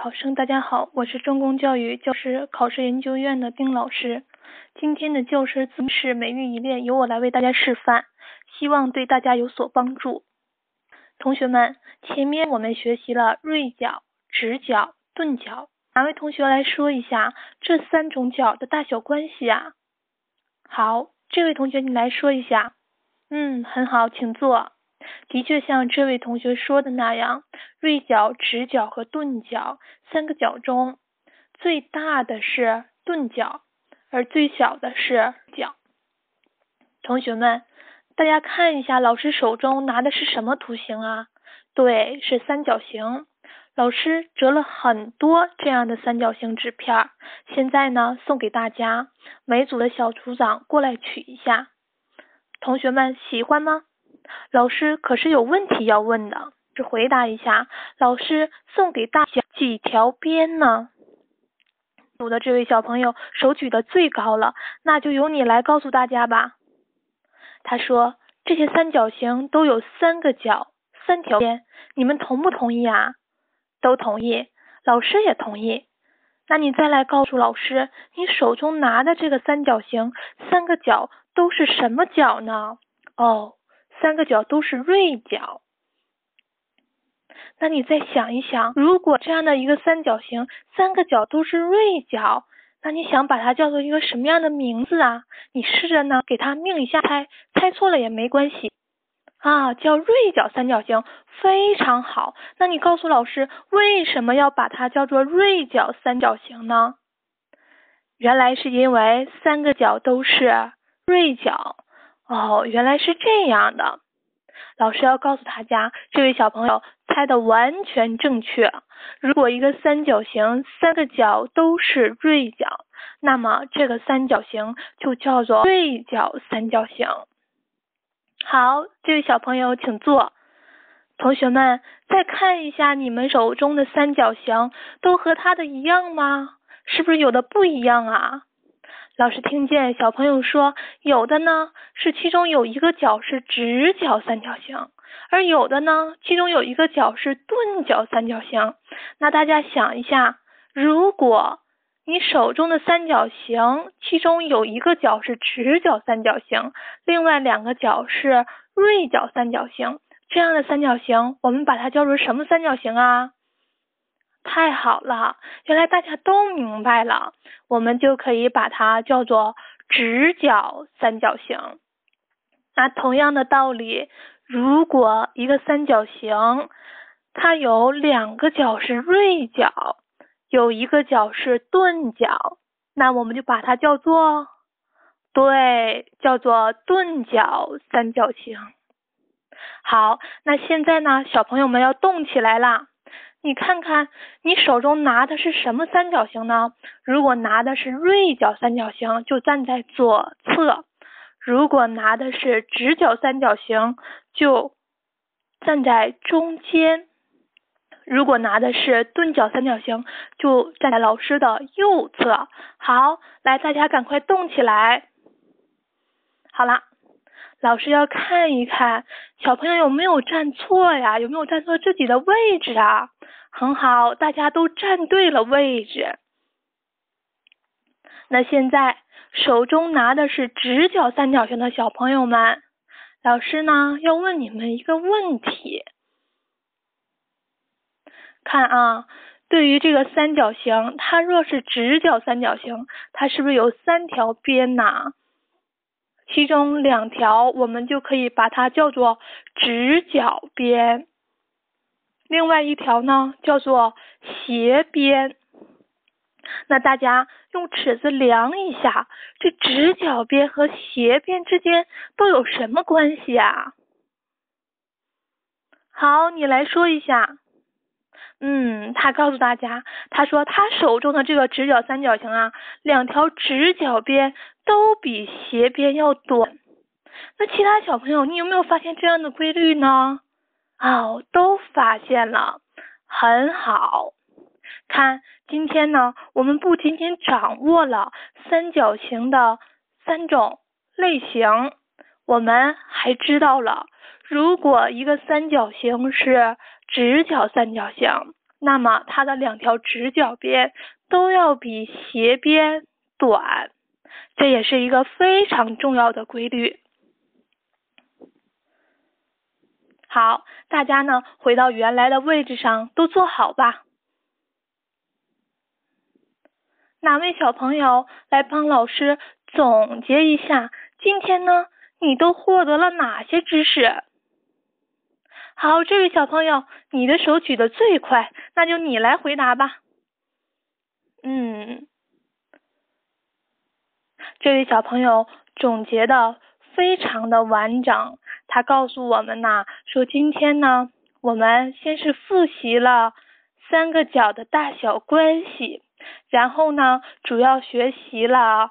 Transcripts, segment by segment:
考生大家好，我是中公教育教师考试研究院的丁老师。今天的教师姿势每日一练由我来为大家示范，希望对大家有所帮助。同学们，前面我们学习了锐角、直角、钝角，哪位同学来说一下这三种角的大小关系啊？好，这位同学你来说一下。嗯，很好，请坐。的确像这位同学说的那样，锐角、直角和钝角三个角中，最大的是钝角，而最小的是角。同学们，大家看一下，老师手中拿的是什么图形啊？对，是三角形。老师折了很多这样的三角形纸片，现在呢送给大家，每组的小组长过来取一下。同学们喜欢吗？老师可是有问题要问的，只回答一下。老师送给大家几条边呢？组的这位小朋友手举的最高了，那就由你来告诉大家吧。他说这些三角形都有三个角，三条边，你们同不同意啊？都同意，老师也同意。那你再来告诉老师，你手中拿的这个三角形三个角都是什么角呢？哦。三个角都是锐角，那你再想一想，如果这样的一个三角形三个角都是锐角，那你想把它叫做一个什么样的名字啊？你试着呢给它命一下，猜猜错了也没关系啊，叫锐角三角形，非常好。那你告诉老师，为什么要把它叫做锐角三角形呢？原来是因为三个角都是锐角。哦，原来是这样的。老师要告诉大家，这位小朋友猜的完全正确。如果一个三角形三个角都是锐角，那么这个三角形就叫做锐角三角形。好，这位小朋友请坐。同学们，再看一下你们手中的三角形，都和它的一样吗？是不是有的不一样啊？老师听见小朋友说，有的呢是其中有一个角是直角三角形，而有的呢其中有一个角是钝角三角形。那大家想一下，如果你手中的三角形其中有一个角是直角三角形，另外两个角是锐角三角形，这样的三角形我们把它叫做什么三角形啊？太好了，原来大家都明白了，我们就可以把它叫做直角三角形。那同样的道理，如果一个三角形它有两个角是锐角，有一个角是钝角，那我们就把它叫做对，叫做钝角三角形。好，那现在呢，小朋友们要动起来啦。你看看，你手中拿的是什么三角形呢？如果拿的是锐角三角形，就站在左侧；如果拿的是直角三角形，就站在中间；如果拿的是钝角三角形，就站在老师的右侧。好，来，大家赶快动起来。好了。老师要看一看小朋友有没有站错呀？有没有站错自己的位置啊？很好，大家都站对了位置。那现在手中拿的是直角三角形的小朋友们，老师呢要问你们一个问题。看啊，对于这个三角形，它若是直角三角形，它是不是有三条边呢？其中两条，我们就可以把它叫做直角边，另外一条呢叫做斜边。那大家用尺子量一下，这直角边和斜边之间都有什么关系啊？好，你来说一下。嗯，他告诉大家，他说他手中的这个直角三角形啊，两条直角边都比斜边要短。那其他小朋友，你有没有发现这样的规律呢？哦，都发现了，很好。看，今天呢，我们不仅仅掌握了三角形的三种类型，我们还知道了，如果一个三角形是直角三角形，那么它的两条直角边都要比斜边短，这也是一个非常重要的规律。好，大家呢回到原来的位置上，都坐好吧。哪位小朋友来帮老师总结一下？今天呢，你都获得了哪些知识？好，这位小朋友，你的手举的最快，那就你来回答吧。嗯，这位小朋友总结的非常的完整。他告诉我们呐，说今天呢，我们先是复习了三个角的大小关系，然后呢，主要学习了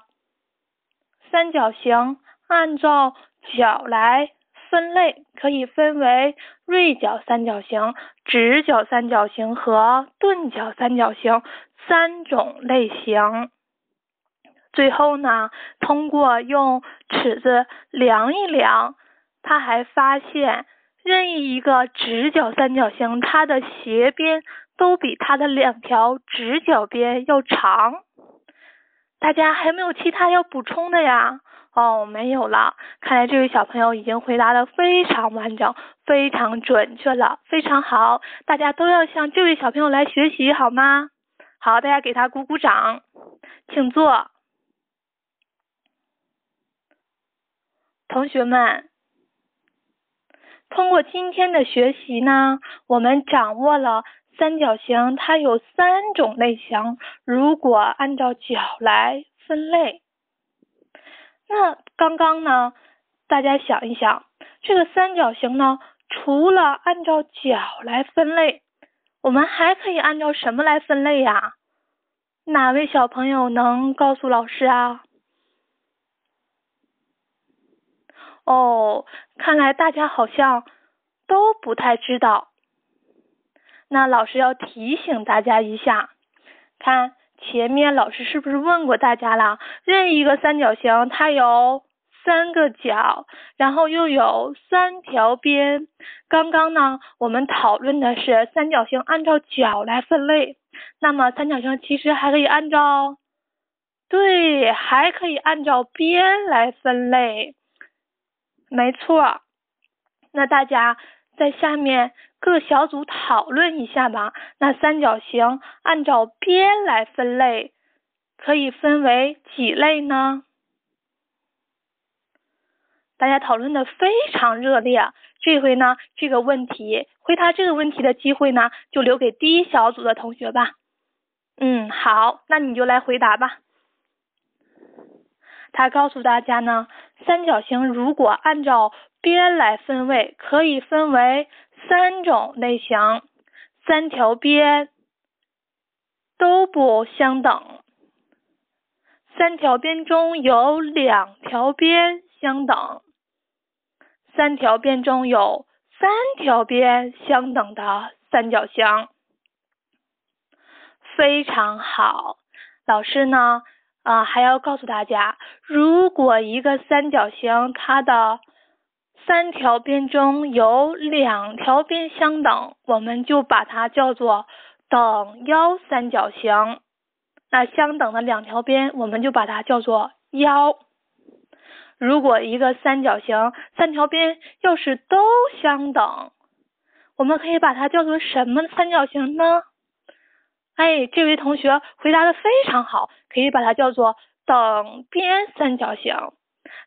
三角形按照角来分类，可以分为锐角三角形、直角三角形和钝角三角形三种类型。最后呢，通过用尺子量一量。他还发现，任意一个直角三角形，它的斜边都比它的两条直角边要长。大家还有没有其他要补充的呀？哦，没有了。看来这位小朋友已经回答的非常完整、非常准确了，非常好。大家都要向这位小朋友来学习，好吗？好，大家给他鼓鼓掌，请坐。同学们。通过今天的学习呢，我们掌握了三角形它有三种类型。如果按照角来分类，那刚刚呢，大家想一想，这个三角形呢，除了按照角来分类，我们还可以按照什么来分类呀？哪位小朋友能告诉老师啊？哦，看来大家好像都不太知道。那老师要提醒大家一下，看前面老师是不是问过大家了？任意一个三角形，它有三个角，然后又有三条边。刚刚呢，我们讨论的是三角形按照角来分类，那么三角形其实还可以按照，对，还可以按照边来分类。没错，那大家在下面各小组讨论一下吧。那三角形按照边来分类，可以分为几类呢？大家讨论的非常热烈。这回呢，这个问题回答这个问题的机会呢，就留给第一小组的同学吧。嗯，好，那你就来回答吧。他告诉大家呢，三角形如果按照边来分位，可以分为三种类型：三条边都不相等，三条边中有两条边相等，三条边中有三条边相等的三角形。非常好，老师呢？啊，还要告诉大家，如果一个三角形它的三条边中有两条边相等，我们就把它叫做等腰三角形。那相等的两条边，我们就把它叫做腰。如果一个三角形三条边要是都相等，我们可以把它叫做什么三角形呢？哎，这位同学回答的非常好，可以把它叫做等边三角形。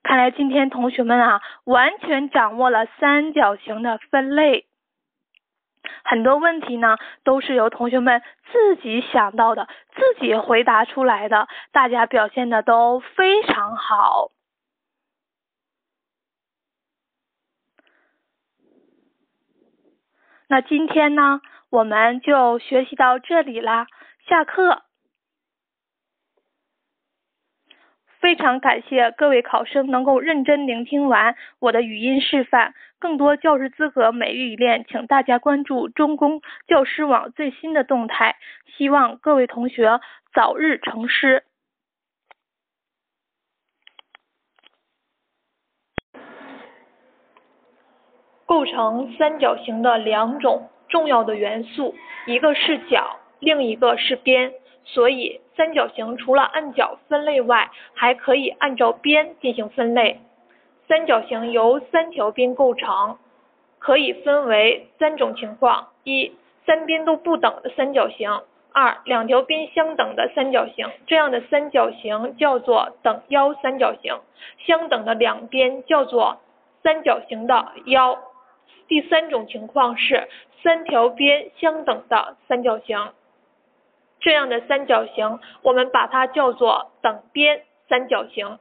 看来今天同学们啊，完全掌握了三角形的分类。很多问题呢，都是由同学们自己想到的，自己回答出来的，大家表现的都非常好。那今天呢？我们就学习到这里啦，下课。非常感谢各位考生能够认真聆听完我的语音示范。更多教师资格每日一练，请大家关注中公教师网最新的动态。希望各位同学早日成师。构成三角形的两种。重要的元素，一个是角，另一个是边，所以三角形除了按角分类外，还可以按照边进行分类。三角形由三条边构成，可以分为三种情况：一、三边都不等的三角形。二、两条边相等的三角形，这样的三角形叫做等腰三角形。相等的两边叫做三角形的腰。第三种情况是三条边相等的三角形，这样的三角形我们把它叫做等边三角形。